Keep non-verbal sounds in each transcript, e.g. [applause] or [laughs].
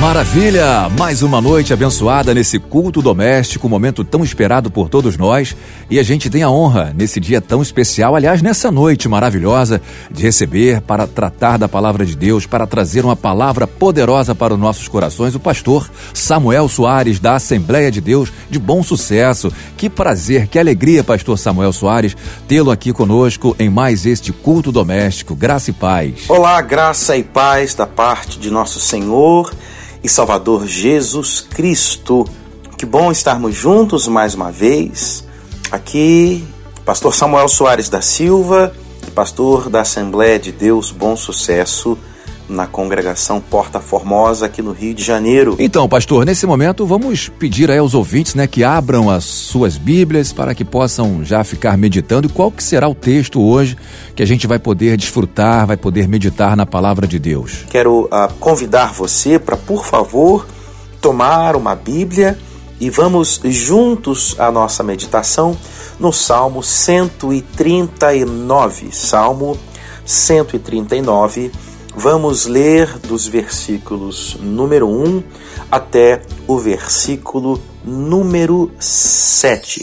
Maravilha! Mais uma noite abençoada nesse culto doméstico, momento tão esperado por todos nós. E a gente tem a honra, nesse dia tão especial, aliás, nessa noite maravilhosa, de receber para tratar da palavra de Deus, para trazer uma palavra poderosa para os nossos corações, o pastor Samuel Soares, da Assembleia de Deus, de bom sucesso. Que prazer, que alegria, pastor Samuel Soares, tê-lo aqui conosco em mais este culto doméstico. Graça e paz. Olá, graça e paz da parte de nosso Senhor e Salvador Jesus Cristo. Que bom estarmos juntos mais uma vez. Aqui, Pastor Samuel Soares da Silva, pastor da Assembleia de Deus Bom Sucesso na congregação Porta Formosa aqui no Rio de Janeiro. Então, pastor, nesse momento vamos pedir aí aos ouvintes, né, que abram as suas Bíblias para que possam já ficar meditando. E qual que será o texto hoje que a gente vai poder desfrutar, vai poder meditar na palavra de Deus? Quero uh, convidar você para, por favor, tomar uma Bíblia e vamos juntos à nossa meditação no Salmo 139. Salmo 139 Vamos ler dos versículos número 1 até o versículo número 7.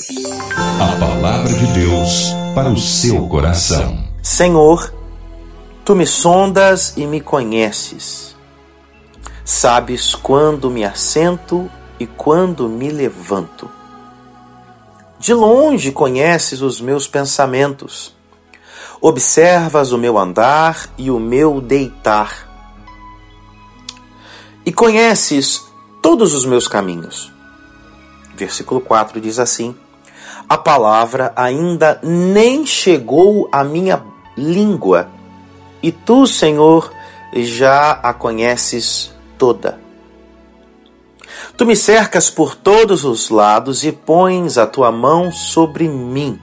A palavra de Deus para o seu coração. Senhor, tu me sondas e me conheces. Sabes quando me assento e quando me levanto. De longe conheces os meus pensamentos Observas o meu andar e o meu deitar. E conheces todos os meus caminhos. Versículo 4 diz assim: A palavra ainda nem chegou à minha língua, e tu, Senhor, já a conheces toda. Tu me cercas por todos os lados e pões a tua mão sobre mim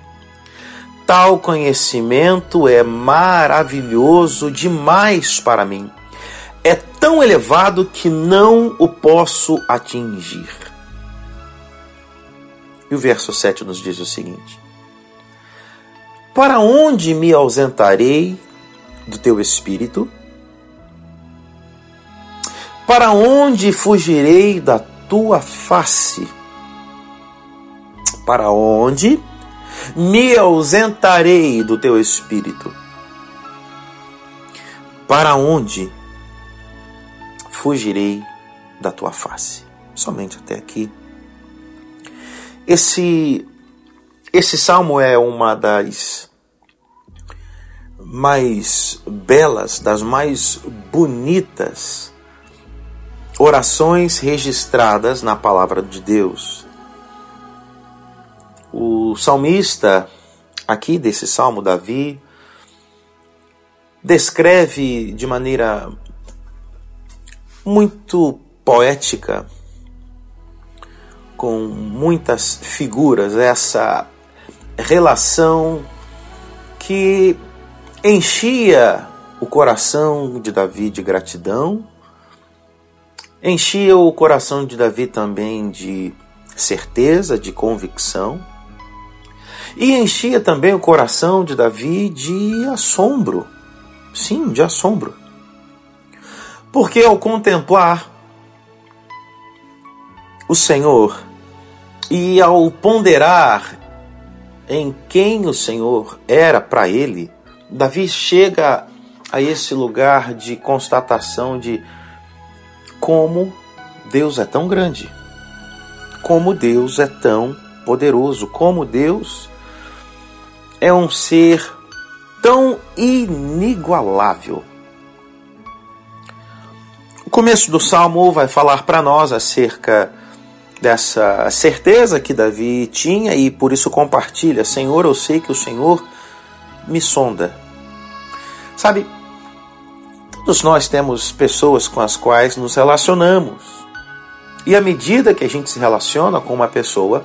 tal conhecimento é maravilhoso demais para mim. É tão elevado que não o posso atingir. E o verso 7 nos diz o seguinte: Para onde me ausentarei do teu espírito? Para onde fugirei da tua face? Para onde me ausentarei do teu espírito. Para onde fugirei da tua face? Somente até aqui. Esse esse salmo é uma das mais belas, das mais bonitas orações registradas na palavra de Deus. O salmista, aqui desse salmo, Davi, descreve de maneira muito poética, com muitas figuras, essa relação que enchia o coração de Davi de gratidão, enchia o coração de Davi também de certeza, de convicção, e enchia também o coração de Davi de assombro. Sim, de assombro. Porque ao contemplar o Senhor e ao ponderar em quem o Senhor era para ele, Davi chega a esse lugar de constatação de como Deus é tão grande, como Deus é tão poderoso, como Deus é um ser tão inigualável. O começo do salmo vai falar para nós acerca dessa certeza que Davi tinha e por isso compartilha: Senhor, eu sei que o Senhor me sonda. Sabe, todos nós temos pessoas com as quais nos relacionamos. E à medida que a gente se relaciona com uma pessoa,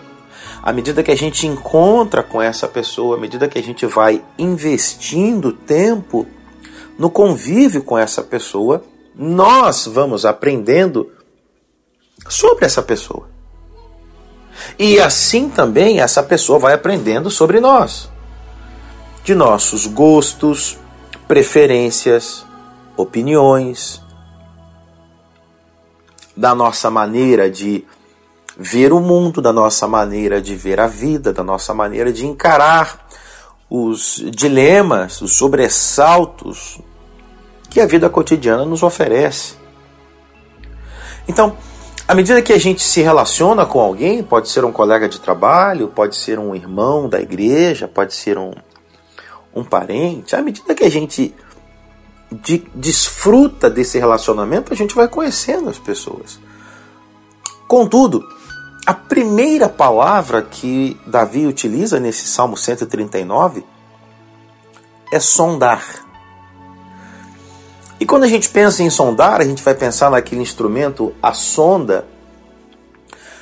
à medida que a gente encontra com essa pessoa, à medida que a gente vai investindo tempo no convívio com essa pessoa, nós vamos aprendendo sobre essa pessoa. E assim também essa pessoa vai aprendendo sobre nós, de nossos gostos, preferências, opiniões, da nossa maneira de ver o mundo, da nossa maneira de ver a vida, da nossa maneira de encarar os dilemas, os sobressaltos que a vida cotidiana nos oferece. Então, à medida que a gente se relaciona com alguém, pode ser um colega de trabalho, pode ser um irmão da igreja, pode ser um, um parente, à medida que a gente de, desfruta desse relacionamento, a gente vai conhecendo as pessoas. Contudo, a primeira palavra que Davi utiliza nesse Salmo 139 é sondar. E quando a gente pensa em sondar, a gente vai pensar naquele instrumento, a sonda,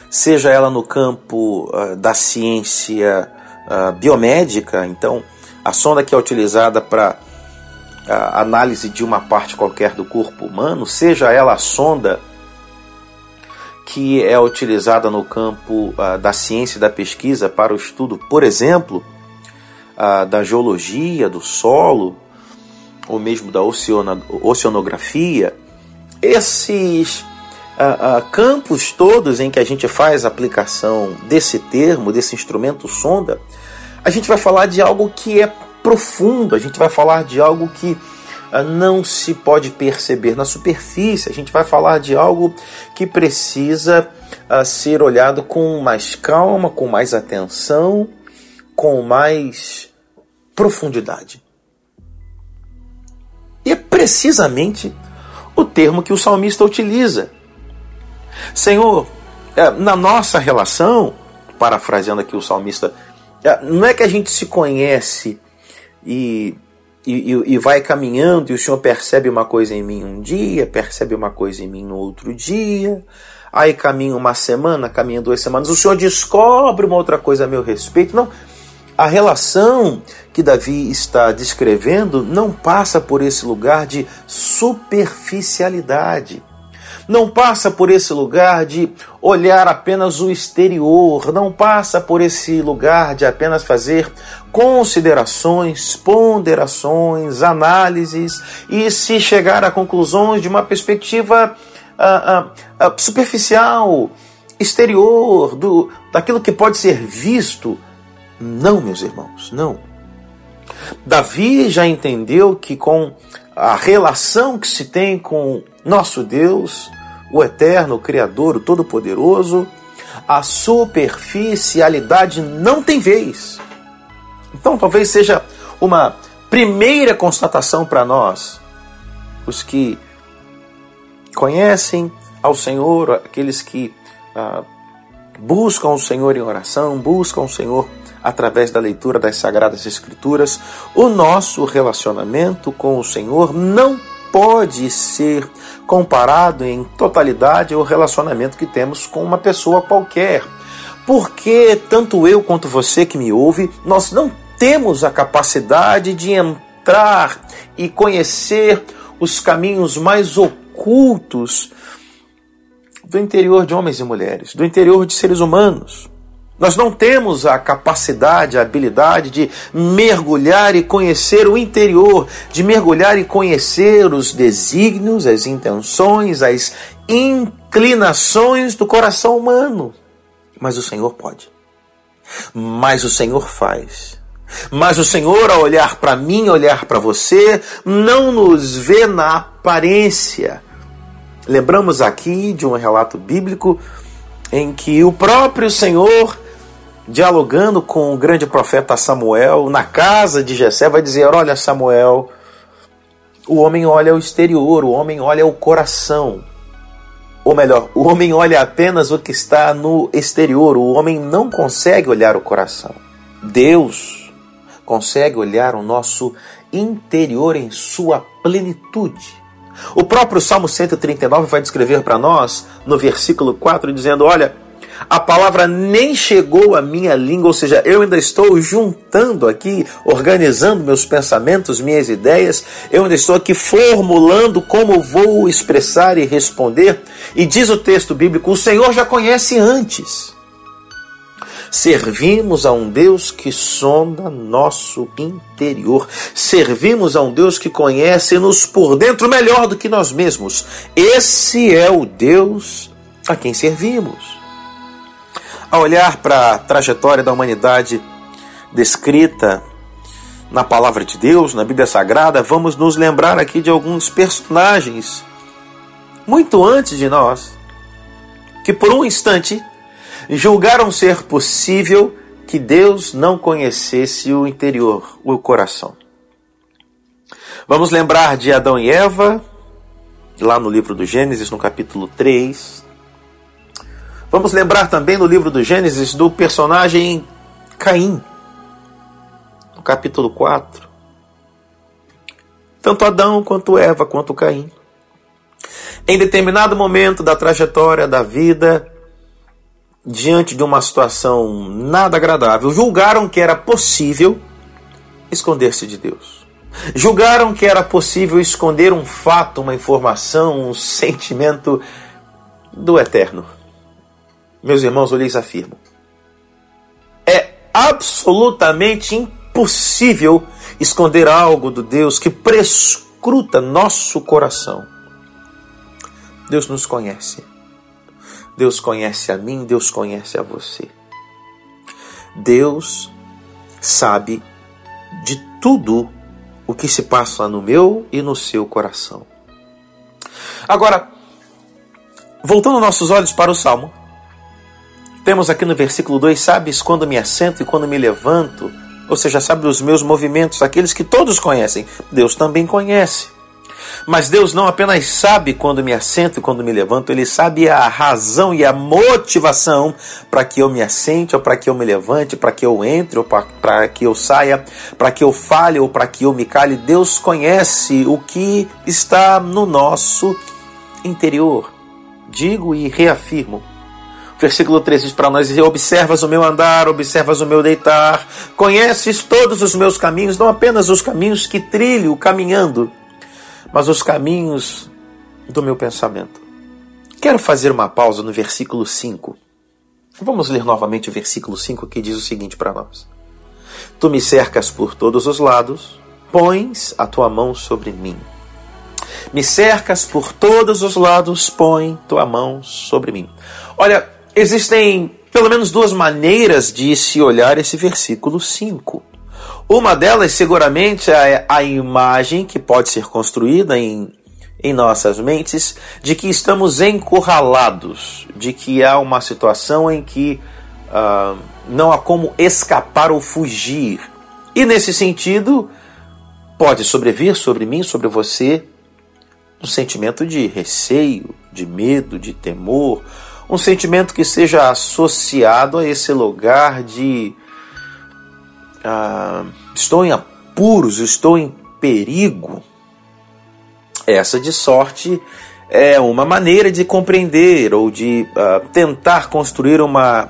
seja ela no campo uh, da ciência uh, biomédica, então a sonda que é utilizada para uh, análise de uma parte qualquer do corpo humano, seja ela a sonda que é utilizada no campo da ciência e da pesquisa para o estudo, por exemplo, da geologia, do solo, ou mesmo da oceanografia, esses uh, uh, campos todos em que a gente faz aplicação desse termo, desse instrumento sonda, a gente vai falar de algo que é profundo, a gente vai falar de algo que não se pode perceber na superfície, a gente vai falar de algo que precisa ser olhado com mais calma, com mais atenção, com mais profundidade. E é precisamente o termo que o salmista utiliza. Senhor, é, na nossa relação, parafraseando aqui o salmista, é, não é que a gente se conhece e, e, e, vai caminhando e o Senhor percebe uma coisa em mim um dia, percebe uma coisa em mim no outro dia, aí caminha uma semana, caminha duas semanas, o Senhor descobre uma outra coisa a meu respeito. Não, a relação que Davi está descrevendo não passa por esse lugar de superficialidade. Não passa por esse lugar de olhar apenas o exterior, não passa por esse lugar de apenas fazer considerações, ponderações, análises e se chegar a conclusões de uma perspectiva ah, ah, ah, superficial, exterior, do, daquilo que pode ser visto não, meus irmãos, não. Davi já entendeu que com a relação que se tem com nosso Deus, o Eterno, o Criador, o Todo-Poderoso, a superficialidade não tem vez. Então, talvez seja uma primeira constatação para nós, os que conhecem ao Senhor, aqueles que ah, buscam o Senhor em oração, buscam o Senhor através da leitura das Sagradas Escrituras, o nosso relacionamento com o Senhor não pode ser comparado em totalidade ao relacionamento que temos com uma pessoa qualquer. Porque tanto eu quanto você que me ouve, nós não temos a capacidade de entrar e conhecer os caminhos mais ocultos do interior de homens e mulheres, do interior de seres humanos. Nós não temos a capacidade, a habilidade de mergulhar e conhecer o interior, de mergulhar e conhecer os desígnios, as intenções, as inclinações do coração humano. Mas o Senhor pode. Mas o Senhor faz. Mas o Senhor, ao olhar para mim, olhar para você, não nos vê na aparência. Lembramos aqui de um relato bíblico em que o próprio Senhor dialogando com o grande profeta Samuel, na casa de Jessé, vai dizer: Olha, Samuel, o homem olha o exterior, o homem olha o coração. Ou melhor, o homem olha apenas o que está no exterior, o homem não consegue olhar o coração. Deus consegue olhar o nosso interior em sua plenitude. O próprio Salmo 139 vai descrever para nós, no versículo 4, dizendo: Olha, a palavra nem chegou à minha língua, ou seja, eu ainda estou juntando aqui, organizando meus pensamentos, minhas ideias, eu ainda estou aqui formulando como vou expressar e responder. E diz o texto bíblico: o Senhor já conhece antes. Servimos a um Deus que sonda nosso interior. Servimos a um Deus que conhece-nos por dentro melhor do que nós mesmos. Esse é o Deus a quem servimos. A olhar para a trajetória da humanidade descrita na palavra de Deus, na Bíblia Sagrada, vamos nos lembrar aqui de alguns personagens muito antes de nós, que por um instante julgaram ser possível que Deus não conhecesse o interior, o coração. Vamos lembrar de Adão e Eva, lá no livro do Gênesis, no capítulo 3. Vamos lembrar também no livro do Gênesis do personagem Caim, no capítulo 4. Tanto Adão quanto Eva, quanto Caim. Em determinado momento da trajetória da vida, diante de uma situação nada agradável, julgaram que era possível esconder-se de Deus. Julgaram que era possível esconder um fato, uma informação, um [laughs] sentimento do eterno. Meus irmãos, eu lhes afirmo: é absolutamente impossível esconder algo do Deus que prescruta nosso coração. Deus nos conhece. Deus conhece a mim, Deus conhece a você. Deus sabe de tudo o que se passa no meu e no seu coração. Agora, voltando nossos olhos para o Salmo, temos aqui no versículo 2: Sabes quando me assento e quando me levanto? Ou seja, sabe os meus movimentos, aqueles que todos conhecem. Deus também conhece. Mas Deus não apenas sabe quando me assento e quando me levanto, Ele sabe a razão e a motivação para que eu me assente ou para que eu me levante, para que eu entre ou para que eu saia, para que eu fale ou para que eu me cale. Deus conhece o que está no nosso interior. Digo e reafirmo. Versículo 13 diz para nós: Observas o meu andar, observas o meu deitar, conheces todos os meus caminhos, não apenas os caminhos que trilho caminhando, mas os caminhos do meu pensamento. Quero fazer uma pausa no versículo 5. Vamos ler novamente o versículo 5 que diz o seguinte para nós: Tu me cercas por todos os lados, pões a tua mão sobre mim. Me cercas por todos os lados, põe tua mão sobre mim. Olha, existem pelo menos duas maneiras de se olhar esse versículo 5. Uma delas, seguramente, é a imagem que pode ser construída em, em nossas mentes de que estamos encurralados, de que há uma situação em que uh, não há como escapar ou fugir. E nesse sentido, pode sobrevir sobre mim, sobre você, um sentimento de receio, de medo, de temor, um sentimento que seja associado a esse lugar de ah, estou em apuros, estou em perigo. Essa de sorte é uma maneira de compreender ou de ah, tentar construir uma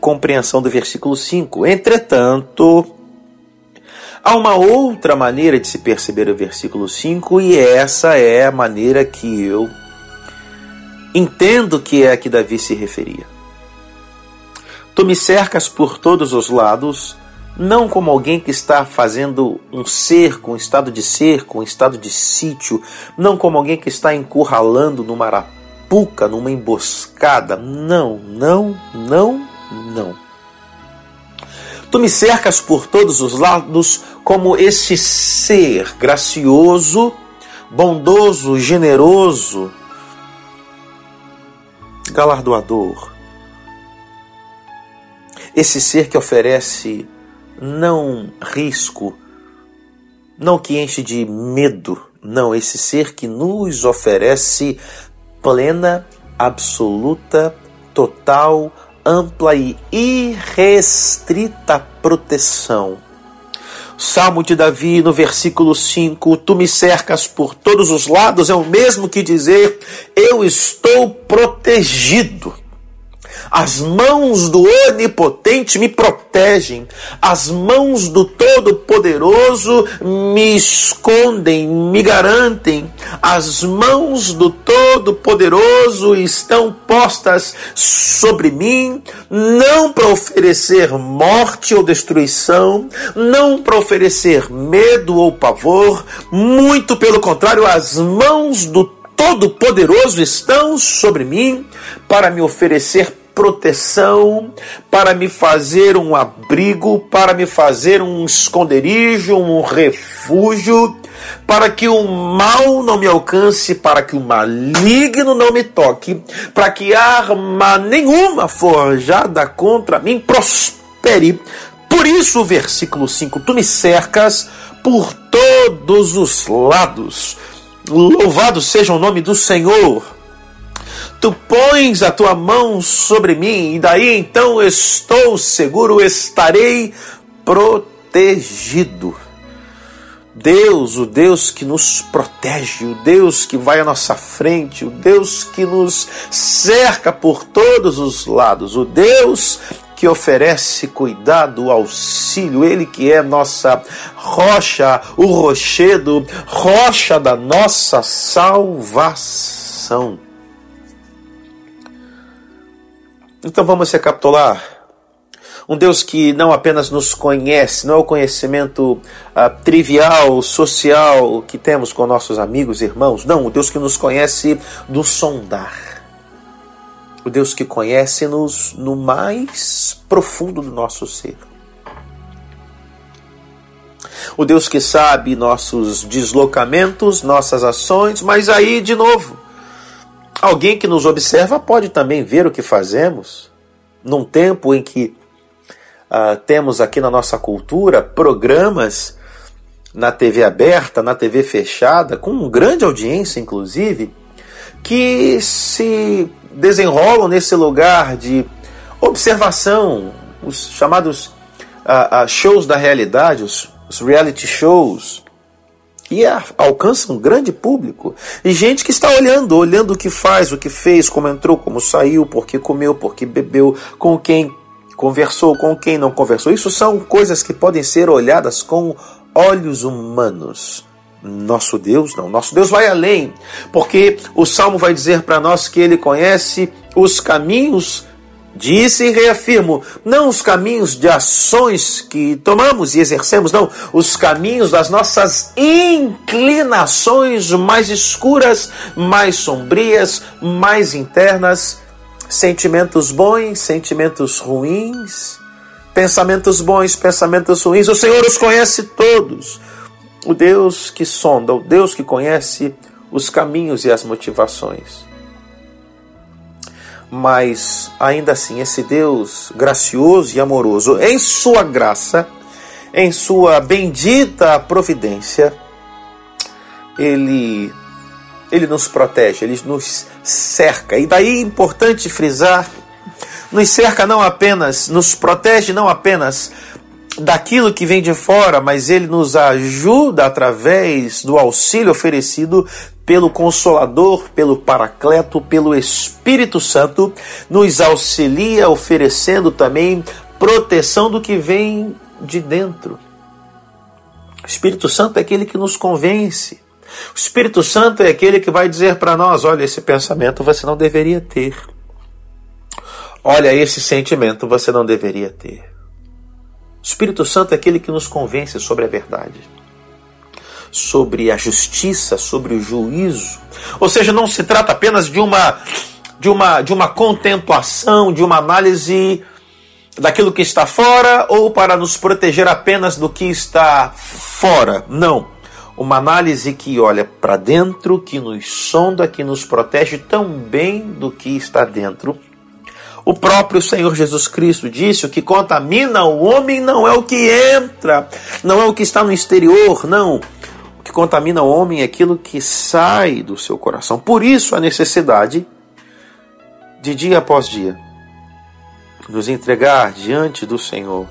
compreensão do versículo 5. Entretanto, há uma outra maneira de se perceber o versículo 5 e essa é a maneira que eu entendo que é a que Davi se referia. Tu me cercas por todos os lados não como alguém que está fazendo um cerco, um estado de cerco, um estado de sítio, não como alguém que está encurralando numa arapuca, numa emboscada. Não, não, não, não. Tu me cercas por todos os lados como esse ser gracioso, bondoso, generoso, galardoador. Esse ser que oferece não risco, não que enche de medo, não, esse ser que nos oferece plena, absoluta, total, ampla e irrestrita proteção. Salmo de Davi, no versículo 5: Tu me cercas por todos os lados, é o mesmo que dizer: Eu estou protegido. As mãos do Onipotente me protegem, as mãos do Todo-Poderoso me escondem, me garantem, as mãos do Todo-Poderoso estão postas sobre mim, não para oferecer morte ou destruição, não para oferecer medo ou pavor, muito pelo contrário, as mãos do Todo-Poderoso estão sobre mim para me oferecer proteção, para me fazer um abrigo, para me fazer um esconderijo, um refúgio, para que o mal não me alcance, para que o maligno não me toque, para que arma nenhuma forjada contra mim prospere. Por isso, versículo 5: Tu me cercas por todos os lados Louvado seja o nome do Senhor. Tu pões a tua mão sobre mim, e daí então estou seguro, estarei protegido. Deus, o Deus que nos protege, o Deus que vai à nossa frente, o Deus que nos cerca por todos os lados, o Deus que oferece cuidado, auxílio, Ele que é nossa rocha, o rochedo, rocha da nossa salvação. Então vamos recapitular. Um Deus que não apenas nos conhece, não é o conhecimento uh, trivial, social que temos com nossos amigos e irmãos, não, o Deus que nos conhece do sondar o Deus que conhece-nos no mais profundo do nosso ser. O Deus que sabe nossos deslocamentos, nossas ações, mas aí, de novo, alguém que nos observa pode também ver o que fazemos, num tempo em que uh, temos aqui na nossa cultura programas na TV aberta, na TV fechada, com grande audiência, inclusive, que se desenrolam nesse lugar de observação, os chamados uh, uh, shows da realidade, os, os reality shows, e alcançam um grande público. E gente que está olhando, olhando o que faz, o que fez, como entrou, como saiu, por que comeu, por que bebeu, com quem conversou, com quem não conversou. Isso são coisas que podem ser olhadas com olhos humanos. Nosso Deus não, nosso Deus vai além, porque o salmo vai dizer para nós que ele conhece os caminhos, disse e reafirmo, não os caminhos de ações que tomamos e exercemos, não, os caminhos das nossas inclinações mais escuras, mais sombrias, mais internas, sentimentos bons, sentimentos ruins, pensamentos bons, pensamentos ruins, o Senhor os conhece todos. O Deus que sonda, o Deus que conhece os caminhos e as motivações. Mas ainda assim, esse Deus gracioso e amoroso, em sua graça, em sua bendita providência, ele ele nos protege, ele nos cerca. E daí é importante frisar, nos cerca não apenas, nos protege não apenas daquilo que vem de fora, mas ele nos ajuda através do auxílio oferecido pelo Consolador, pelo Paracleto, pelo Espírito Santo, nos auxilia oferecendo também proteção do que vem de dentro. O Espírito Santo é aquele que nos convence. O Espírito Santo é aquele que vai dizer para nós: olha, esse pensamento você não deveria ter. Olha, esse sentimento você não deveria ter. O Espírito Santo é aquele que nos convence sobre a verdade, sobre a justiça, sobre o juízo. Ou seja, não se trata apenas de uma de uma de uma contemplação, de uma análise daquilo que está fora ou para nos proteger apenas do que está fora. Não. Uma análise que olha para dentro, que nos sonda, que nos protege tão bem do que está dentro o próprio Senhor Jesus Cristo disse: o que contamina o homem não é o que entra, não é o que está no exterior, não. Que contamina o homem é aquilo que sai do seu coração. Por isso a necessidade de dia após dia nos entregar diante do Senhor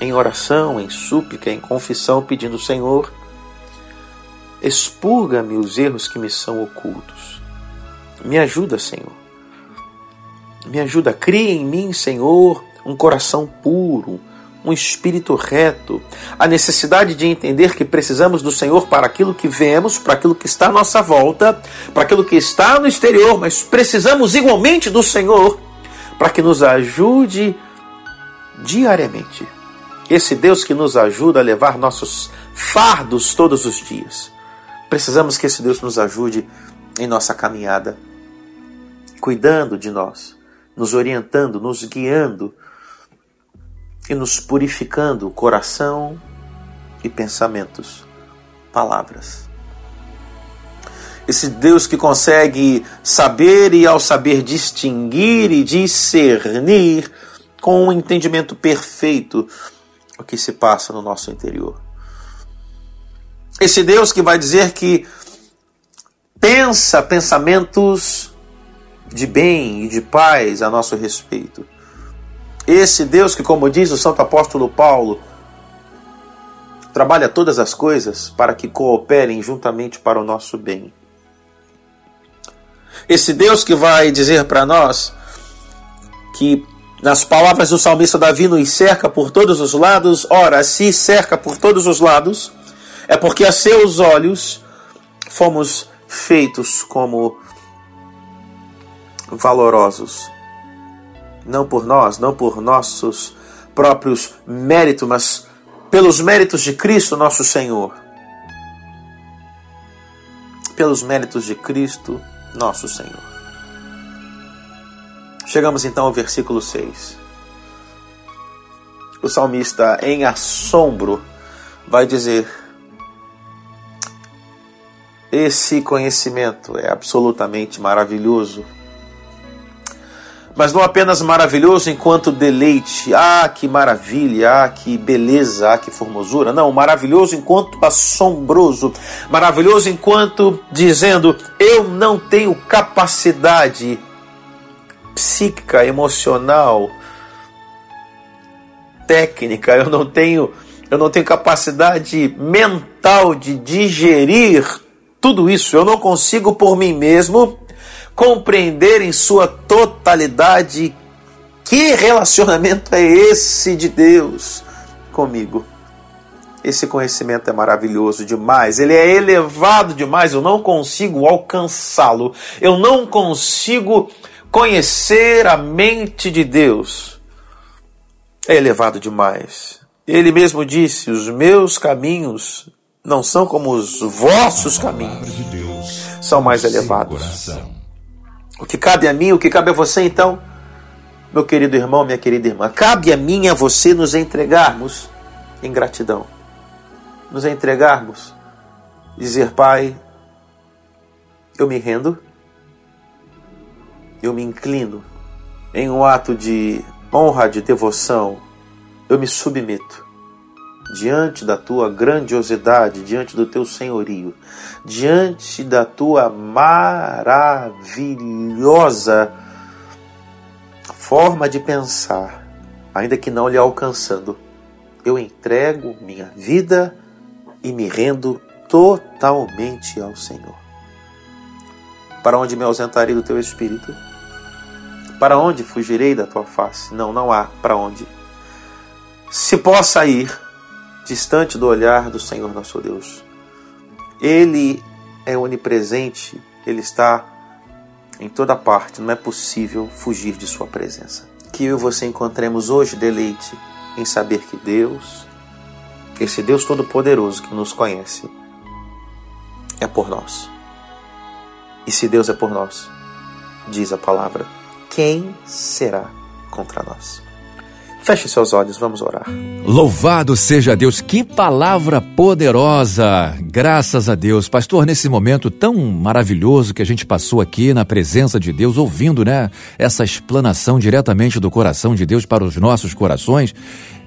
em oração, em súplica, em confissão, pedindo: Senhor, expurga-me os erros que me são ocultos. Me ajuda, Senhor Me ajuda, cria em mim, Senhor, um coração puro, um espírito reto, a necessidade de entender que precisamos do Senhor para aquilo que vemos, para aquilo que está à nossa volta, para aquilo que está no exterior, mas precisamos igualmente do Senhor para que nos ajude diariamente. Esse Deus que nos ajuda a levar nossos fardos todos os dias. Precisamos que esse Deus nos ajude em nossa caminhada, cuidando de nós, nos orientando, nos guiando e nos purificando coração e pensamentos, palavras. Esse Deus que consegue saber e, ao saber, distinguir e discernir com um entendimento perfeito o que se passa no nosso interior. Esse Deus que vai dizer que pensa pensamentos de bem e de paz a nosso respeito. Esse Deus que, como diz o Santo Apóstolo Paulo, trabalha todas as coisas para que cooperem juntamente para o nosso bem. Esse Deus que vai dizer para nós que, nas palavras do salmista Davi, nos cerca por todos os lados, ora, se cerca por todos os lados, é porque a seus olhos fomos feitos como valorosos não por nós, não por nossos próprios méritos, mas pelos méritos de Cristo, nosso Senhor. Pelos méritos de Cristo, nosso Senhor. Chegamos então ao versículo 6. O salmista, em assombro, vai dizer: Esse conhecimento é absolutamente maravilhoso mas não apenas maravilhoso enquanto deleite, ah, que maravilha, ah, que beleza, ah, que formosura. Não, maravilhoso enquanto assombroso, maravilhoso enquanto dizendo, eu não tenho capacidade psíquica, emocional, técnica, eu não tenho, eu não tenho capacidade mental de digerir tudo isso. Eu não consigo por mim mesmo compreender em sua totalidade que relacionamento é esse de Deus comigo. Esse conhecimento é maravilhoso demais, ele é elevado demais, eu não consigo alcançá-lo, eu não consigo conhecer a mente de Deus. É elevado demais. Ele mesmo disse: Os meus caminhos não são como os vossos caminhos, são mais elevados. O que cabe a mim, o que cabe a você então, meu querido irmão, minha querida irmã, cabe a mim e a você nos entregarmos em gratidão. Nos entregarmos, dizer, Pai, eu me rendo, eu me inclino, em um ato de honra, de devoção, eu me submeto diante da tua grandiosidade, diante do teu senhorio, diante da tua maravilhosa forma de pensar, ainda que não lhe alcançando, eu entrego minha vida e me rendo totalmente ao Senhor. Para onde me ausentarei do teu espírito? Para onde fugirei da tua face? Não, não há para onde. Se possa ir, distante do olhar do Senhor nosso Deus. Ele é onipresente, ele está em toda parte, não é possível fugir de Sua presença. Que eu e você encontremos hoje deleite em saber que Deus, esse Deus Todo-Poderoso que nos conhece, é por nós. E se Deus é por nós, diz a palavra, quem será contra nós? Feche seus olhos, vamos orar. Louvado seja Deus, que palavra poderosa! Graças a Deus. Pastor, nesse momento tão maravilhoso que a gente passou aqui na presença de Deus, ouvindo, né, essa explanação diretamente do coração de Deus para os nossos corações,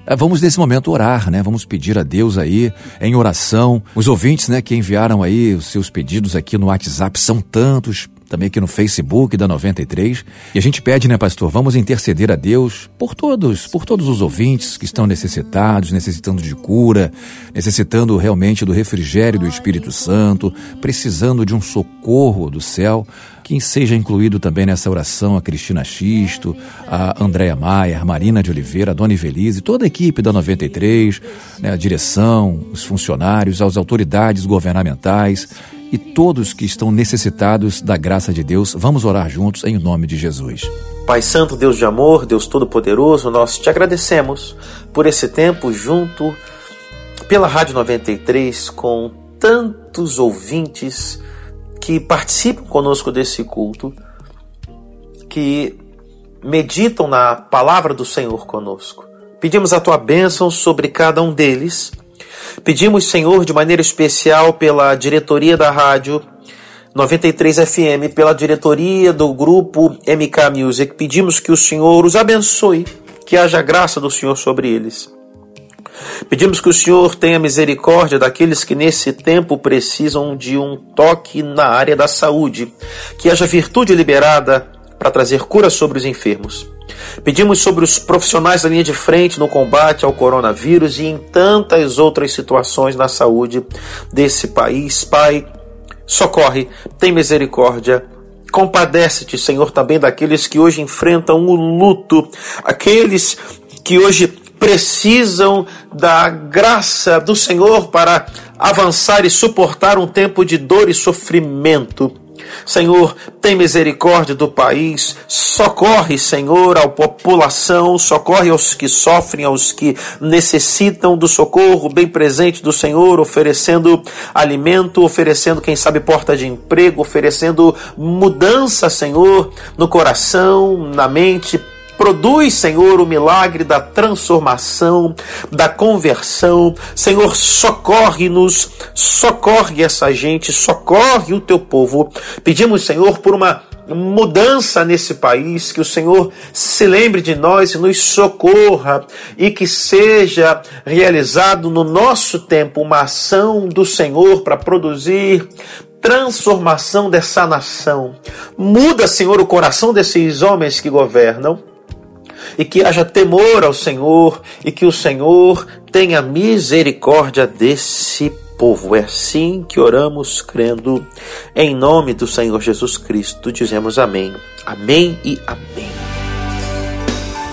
eh, Vamos nesse momento orar, né? Vamos pedir a Deus aí em oração. Os ouvintes, né, que enviaram aí os seus pedidos aqui no WhatsApp são tantos também aqui no Facebook da 93. E a gente pede, né, pastor, vamos interceder a Deus por todos, por todos os ouvintes que estão necessitados, necessitando de cura, necessitando realmente do refrigério do Espírito Santo, precisando de um socorro do céu Que seja incluído também nessa oração a Cristina Xisto, a Andréa Maia, a Marina de Oliveira, a Dona Ivelise, toda a equipe da 93, né, a direção, os funcionários, as autoridades governamentais e todos que estão necessitados da graça de Deus. Vamos orar juntos em nome de Jesus. Pai Santo, Deus de amor, Deus Todo-Poderoso, nós te agradecemos por esse tempo junto pela Rádio 93 com tantos ouvintes que participam conosco desse culto, que meditam na palavra do Senhor conosco. Pedimos a tua bênção sobre cada um deles. Pedimos, Senhor, de maneira especial pela diretoria da rádio 93 FM, pela diretoria do grupo MK Music. Pedimos que o Senhor os abençoe, que haja graça do Senhor sobre eles. Pedimos que o Senhor tenha misericórdia daqueles que nesse tempo precisam de um toque na área da saúde, que haja virtude liberada para trazer cura sobre os enfermos. Pedimos sobre os profissionais da linha de frente no combate ao coronavírus e em tantas outras situações na saúde desse país. Pai, socorre, tem misericórdia, Compadece-te, Senhor, também daqueles que hoje enfrentam o luto, aqueles que hoje precisam da graça do Senhor para avançar e suportar um tempo de dor e sofrimento. Senhor, tem misericórdia do país, socorre, Senhor, a população, socorre aos que sofrem, aos que necessitam do socorro bem presente do Senhor, oferecendo alimento, oferecendo, quem sabe, porta de emprego, oferecendo mudança, Senhor, no coração, na mente, Produz, Senhor, o milagre da transformação, da conversão. Senhor, socorre-nos, socorre essa gente, socorre o teu povo. Pedimos, Senhor, por uma mudança nesse país, que o Senhor se lembre de nós e nos socorra e que seja realizado no nosso tempo uma ação do Senhor para produzir transformação dessa nação. Muda, Senhor, o coração desses homens que governam e que haja temor ao Senhor e que o Senhor tenha misericórdia desse povo. É assim que oramos, crendo em nome do Senhor Jesus Cristo. Dizemos amém. Amém e amém.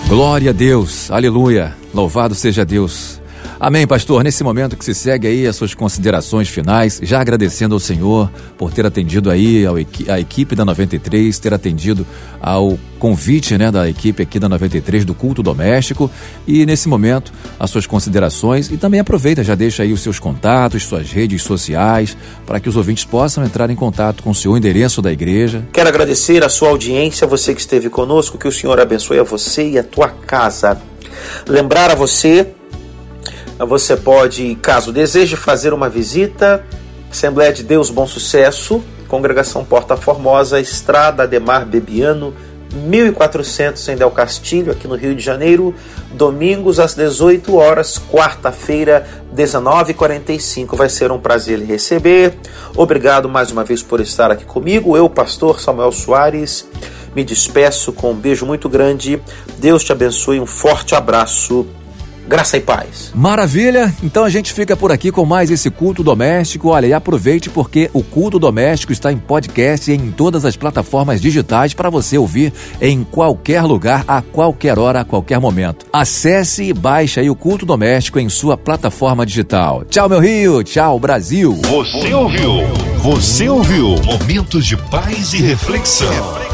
Glória a Deus, aleluia, louvado seja Deus. Amém, pastor. Nesse momento que se segue aí as suas considerações finais, já agradecendo ao Senhor por ter atendido aí ao, a equipe da 93, ter atendido ao convite né, da equipe aqui da 93 do culto doméstico e nesse momento as suas considerações e também aproveita, já deixa aí os seus contatos, suas redes sociais, para que os ouvintes possam entrar em contato com o seu endereço da igreja. Quero agradecer a sua audiência, você que esteve conosco, que o Senhor abençoe a você e a tua casa. Lembrar a você você pode, caso deseje fazer uma visita, Assembleia de Deus Bom Sucesso, Congregação Porta Formosa, Estrada Ademar Bebiano, 1400 em Del Castilho, aqui no Rio de Janeiro, domingos às 18 horas, quarta-feira, 19h45. Vai ser um prazer lhe receber. Obrigado mais uma vez por estar aqui comigo. Eu, pastor Samuel Soares, me despeço com um beijo muito grande. Deus te abençoe, um forte abraço Graça e paz. Maravilha! Então a gente fica por aqui com mais esse culto doméstico. Olha, e aproveite porque o culto doméstico está em podcast e em todas as plataformas digitais para você ouvir em qualquer lugar, a qualquer hora, a qualquer momento. Acesse e baixe aí o culto doméstico em sua plataforma digital. Tchau, meu Rio! Tchau, Brasil! Você ouviu? Você ouviu? Momentos de paz e reflexão.